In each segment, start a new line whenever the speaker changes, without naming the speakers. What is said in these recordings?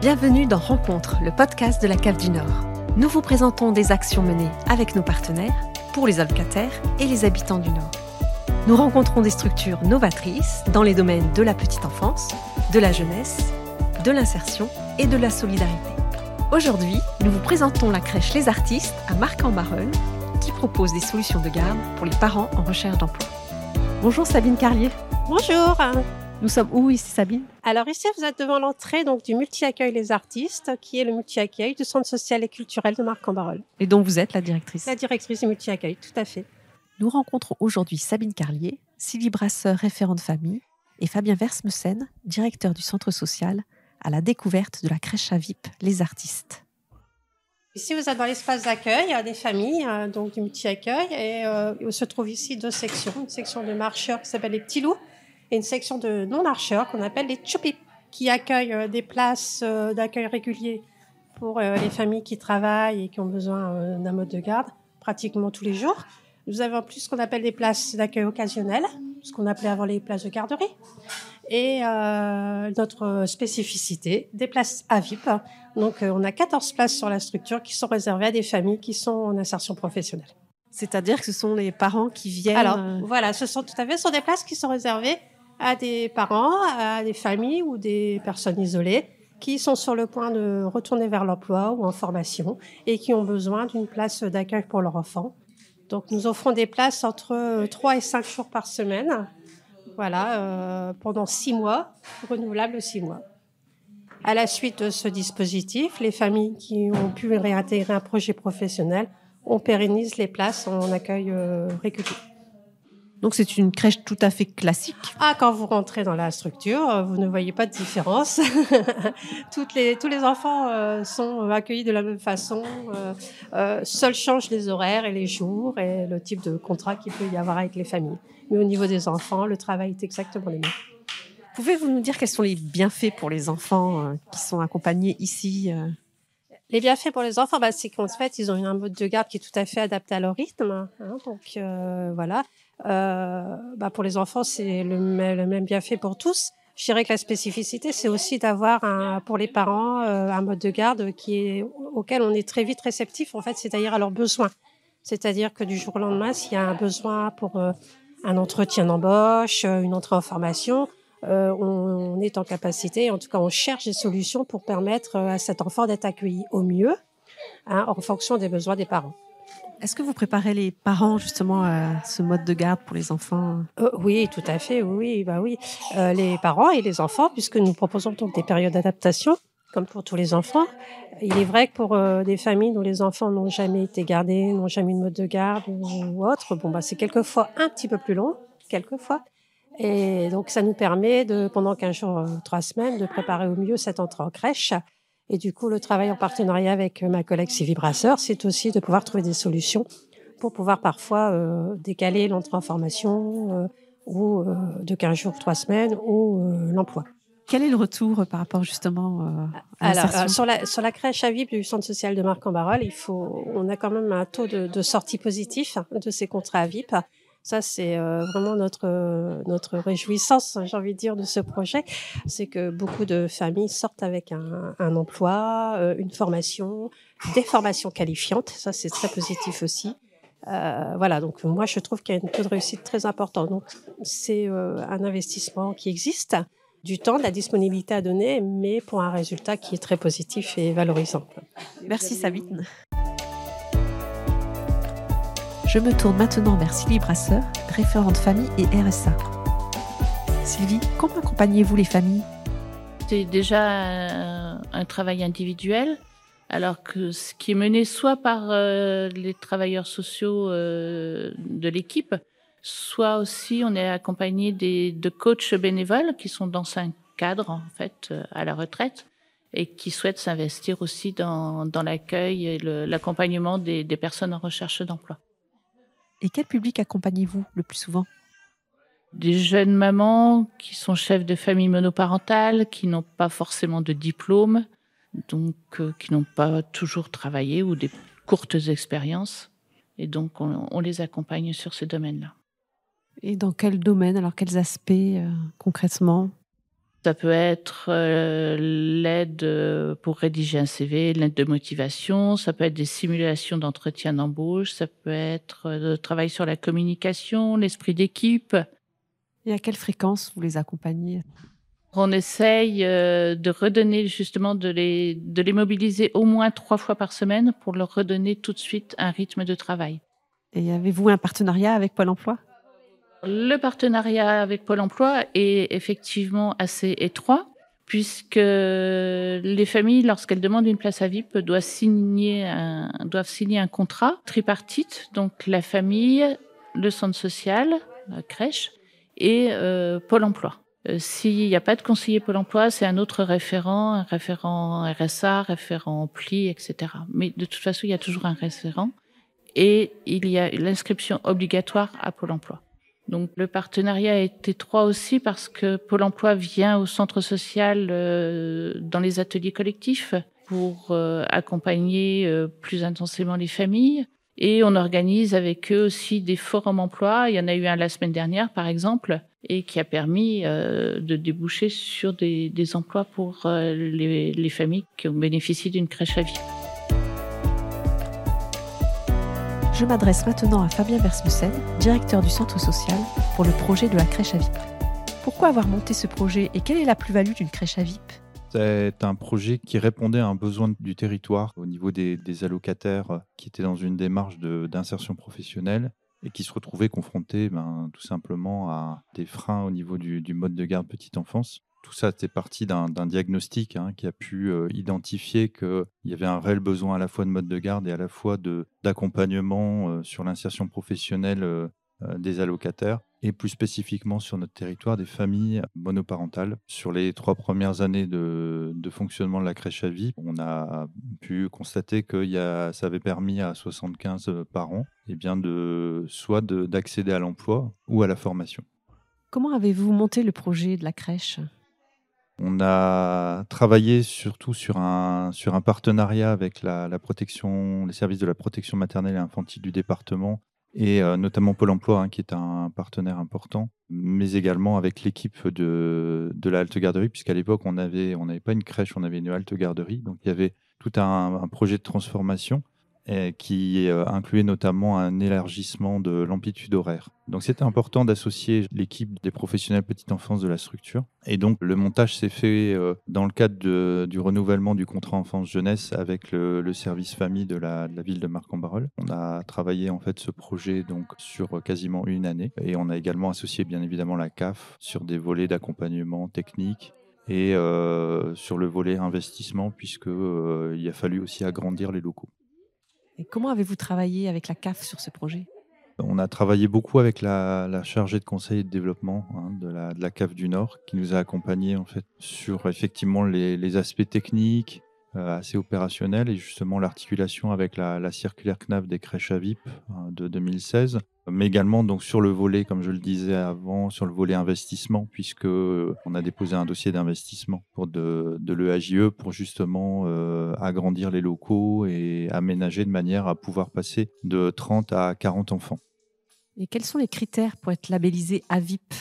Bienvenue dans Rencontre, le podcast de la Cave du Nord. Nous vous présentons des actions menées avec nos partenaires pour les allocataires et les habitants du Nord. Nous rencontrons des structures novatrices dans les domaines de la petite enfance, de la jeunesse, de l'insertion et de la solidarité. Aujourd'hui, nous vous présentons la crèche Les Artistes à Marc-en-Barœul qui propose des solutions de garde pour les parents en recherche d'emploi. Bonjour Sabine Carlier.
Bonjour.
Nous sommes où ici Sabine?
Alors ici vous êtes devant l'entrée donc du multi-accueil Les Artistes qui est le multi-accueil du Centre social et culturel de Marc-en-Barœul.
Et dont vous êtes la directrice?
La directrice du multi-accueil, tout à fait.
Nous rencontrons aujourd'hui Sabine Carlier, Sylvie Brasseur, référente famille, et Fabien Versmesen, directeur du centre social, à la découverte de la crèche à VIP Les Artistes.
Ici, vous êtes dans l'espace d'accueil des familles, euh, donc du multi-accueil, et euh, il se trouve ici deux sections. Une section de marcheurs qui s'appelle les petits loups, et une section de non-marcheurs qu'on appelle les chupip, qui accueillent euh, des places d'accueil réguliers pour les familles qui travaillent et qui ont besoin d'un mode de garde pratiquement tous les jours. Nous avons en plus ce qu'on appelle des places d'accueil occasionnelles, ce qu'on appelait avant les places de garderie. Et euh, notre spécificité, des places à VIP. Donc euh, on a 14 places sur la structure qui sont réservées à des familles qui sont en insertion professionnelle.
C'est-à-dire que ce sont les parents qui viennent.
Alors euh, voilà, ce sont tout à fait ce sont des places qui sont réservées à des parents, à des familles ou des personnes isolées qui sont sur le point de retourner vers l'emploi ou en formation et qui ont besoin d'une place d'accueil pour leur enfant. Donc nous offrons des places entre 3 et 5 jours par semaine, voilà, euh, pendant 6 mois, renouvelables 6 mois. À la suite de ce dispositif, les familles qui ont pu réintégrer un projet professionnel, on pérennise les places en accueil euh.
Donc c'est une crèche tout à fait classique.
Ah, quand vous rentrez dans la structure, euh, vous ne voyez pas de différence. Toutes les, tous les enfants euh, sont accueillis de la même façon. Euh, euh, seuls changent les horaires et les jours et le type de contrat qu'il peut y avoir avec les familles. Mais au niveau des enfants, le travail est exactement le même.
Pouvez-vous nous dire quels sont les bienfaits pour les enfants qui sont accompagnés ici
les bienfaits pour les enfants, bah, c'est qu'en fait, ils ont un mode de garde qui est tout à fait adapté à leur rythme. Hein, donc voilà, euh, bah pour les enfants, c'est le, le, même bienfait pour tous. Je dirais que la spécificité, c'est aussi d'avoir pour les parents euh, un mode de garde qui est auquel on est très vite réceptif, en fait, c'est-à-dire à leurs besoins. C'est-à-dire que du jour au lendemain, s'il y a un besoin pour euh, un entretien d'embauche, euh, une entrée en formation, euh, on, on, est en capacité, en tout cas, on cherche des solutions pour permettre à cet enfant d'être accueilli au mieux, hein, en fonction des besoins des parents.
Est-ce que vous préparez les parents justement à ce mode de garde pour les enfants?
Euh, Oui, tout à fait. Oui, bah oui. Euh, les parents et les enfants, puisque nous proposons donc des périodes d'adaptation, comme pour tous les enfants. Il est vrai que pour euh, des familles dont les enfants n'ont jamais été gardés, n'ont jamais eu de mode de garde ou, autre, bon bah c'est quelquefois un petit peu plus long, quelquefois. Et donc ça nous permet de, pendant 15 jours, euh, 3 semaines, de préparer au mieux cette entrée en crèche et du coup, le travail en partenariat avec ma collègue Sylvie Brasseur, c'est aussi de pouvoir trouver des solutions pour pouvoir parfois euh, décaler l'entrée en formation euh, ou euh, de 15 jours, 3 semaines ou euh, l'emploi.
Quel est le retour par rapport justement euh, à
Alors, euh, sur la sur la crèche à VIP du centre social de Marc-en-Barœul, il faut on a quand même un taux de, de sortie positif de ces contrats à VIP. Ça, c'est euh, vraiment notre euh, notre réjouissance, j'ai envie de dire, de ce projet. C'est que beaucoup de familles sortent avec un, emploi, euh, une formation, des formations qualifiantes. Ça, c'est très positif aussi. Voilà, donc moi, je trouve qu'il y a une taux de réussite très important. Donc, c'est un investissement qui existe, du temps, de la disponibilité à donner, mais pour un résultat qui est très positif et valorisant.
Merci Sabine. Je me tourne maintenant vers Sylvie Brasseur, référente famille et RSA. Sylvie, comment accompagnez-vous les familles?
C'est déjà un, travail individuel, alors que ce qui est mené soit par euh, les travailleurs sociaux euh, de l'équipe, soit aussi on est accompagné de coachs bénévoles qui sont dans un cadre en fait euh, à la retraite et qui souhaitent s'investir aussi dans, l'accueil et l'accompagnement des personnes en recherche d'emploi.
Et quel public accompagnez-vous le plus souvent?
Des jeunes mamans qui sont chefs de famille monoparentale, qui n'ont pas forcément de diplôme, donc euh, qui n'ont pas toujours travaillé ou des courtes expériences. Et donc on, on les accompagne sur ces domaines-là.
Et dans quel domaine? Alors quels aspects euh, concrètement?
Ça peut être euh, l'aide euh, pour rédiger un CV, l'aide de motivation, ça peut être des simulations d'entretien d'embauche, ça peut être le travail sur la communication, l'esprit d'équipe.
Et à quelle fréquence vous les accompagnez?
On essaye de redonner justement, de les, de les mobiliser au moins trois fois par semaine pour leur redonner tout de suite un rythme de travail.
Et avez-vous un partenariat avec Pôle Emploi?
Le partenariat avec Pôle Emploi est effectivement assez étroit puisque les familles, lorsqu'elles demandent une place à VIP, doivent signer un, doivent signer un contrat tripartite, donc la famille, le centre social, la crèche et euh, Pôle Emploi. Euh, s'il n'y a pas de conseiller Pôle Emploi, c'est un autre référent, un référent RSA, référent PLI, etc. Mais de toute façon, il y a toujours un référent et il y a l'inscription obligatoire à Pôle Emploi. Donc le partenariat est étroit aussi parce que Pôle Emploi vient au centre social euh, dans les ateliers collectifs pour euh, accompagner euh, plus intensément les familles. Et on organise avec eux aussi des forums emploi. Il y en a eu un la semaine dernière, par exemple, et qui a permis de déboucher sur des, des emplois pour les, les familles qui ont bénéficié d'une crèche à vie.
Je m'adresse maintenant à Fabien Versmussen, directeur du centre social, pour le projet de la crèche à VIP. Pourquoi avoir monté ce projet et quelle est la plus-value d'une crèche à VIP
c'est un projet qui répondait à un besoin du territoire au niveau des, allocataires qui étaient dans une démarche d'insertion professionnelle et qui se retrouvaient confrontés ben, tout simplement à des freins au niveau du, du mode de garde petite enfance tout ça, c'est parti d'un diagnostic hein, qui a pu euh, identifier qu'il y avait un réel besoin à la fois de mode de garde et à la fois d'accompagnement euh, sur l'insertion professionnelle euh, des allocataires et plus spécifiquement sur notre territoire des familles monoparentales. Sur les trois premières années de, fonctionnement de la crèche à vie, on a pu constater que ça avait permis à 75 parents eh bien de, soit d'accéder à l'emploi ou à la formation.
Comment avez-vous monté le projet de la crèche?
On a travaillé surtout sur un, sur un partenariat avec la, protection, les services de la protection maternelle et infantile du département et euh, notamment Pôle emploi, hein, qui est un partenaire important, mais également avec l'équipe de, de la halte garderie, puisqu'à l'époque, on n'avait on pas une crèche, on avait une halte garderie. Donc, il y avait tout un projet de transformation qui euh, incluait notamment un élargissement de l'amplitude horaire. Donc c'était important d'associer l'équipe des professionnels petite enfance de la structure. Et donc le montage s'est fait euh, dans le cadre du renouvellement du contrat enfance-jeunesse avec le, service famille de la, ville de Marc-en-Barœul. On a travaillé en fait ce projet donc sur quasiment une année et on a également associé bien évidemment la CAF sur des volets d'accompagnement technique et euh, sur le volet investissement puisqu'il il a fallu aussi agrandir les locaux
comment avez-vous travaillé avec la CAF sur ce projet?
On a travaillé beaucoup avec la, chargée de conseil et de développement hein, de, la, CAF du Nord, qui nous a accompagnés sur effectivement les aspects techniques, assez opérationnel. Et justement l'articulation avec la, circulaire CNAF des crèches à VIP hein, de 2016, mais également donc sur le volet, comme je le disais avant, sur le volet investissement, puisque euh, on a déposé un dossier d'investissement pour de, de l'EAJE pour justement euh, agrandir les locaux et aménager de manière à pouvoir passer de 30 à 40 enfants.
Et quels sont les critères pour être labellisé AVIP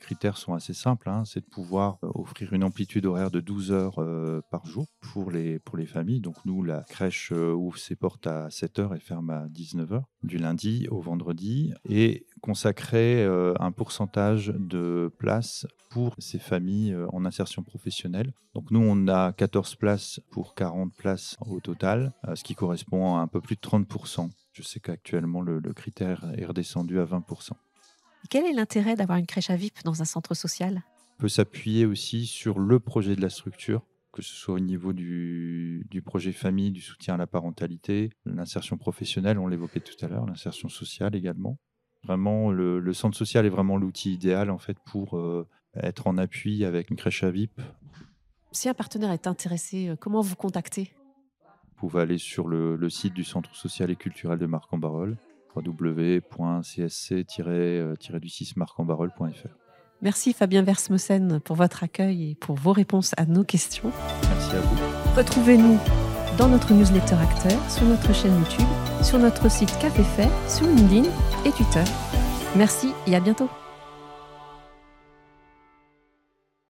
critères sont assez simples. Hein. c'est de pouvoir euh, offrir une amplitude horaire de 12 heures euh, par jour pour les, pour les familles. Donc nous, la crèche euh, ouvre ses portes à 7 heures et ferme à 19 heures du lundi au vendredi et consacrer un pourcentage de places pour ces familles en insertion professionnelle. Donc nous, on a 14 places pour 40 places au total, ce qui correspond à un peu plus de 30%. Je sais qu'actuellement, le, le critère est redescendu à 20%.
Quel est l'intérêt d'avoir une crèche à VIP dans un centre social?
On peut s'appuyer aussi sur le projet de la structure, que ce soit au niveau du, projet famille, du soutien à la parentalité, l'insertion professionnelle, on l'évoquait tout à l'heure, l'insertion sociale également. Vraiment, le, centre social est vraiment l'outil idéal en fait pour euh, être en appui avec une crèche à VIP.
Si un partenaire est intéressé, euh, comment vous contacter?
Vous pouvez aller sur le, le, site du Centre social et culturel de Marc-en-Barœul www.csc-du6marcambarol.fr.
Merci Fabien Versmosen pour votre accueil et pour vos réponses à nos questions.
Merci à vous.
Retrouvez-nous dans notre newsletter Acteur, sur notre chaîne YouTube, sur notre site Café Fait, sur LinkedIn et Twitter. Merci et à bientôt.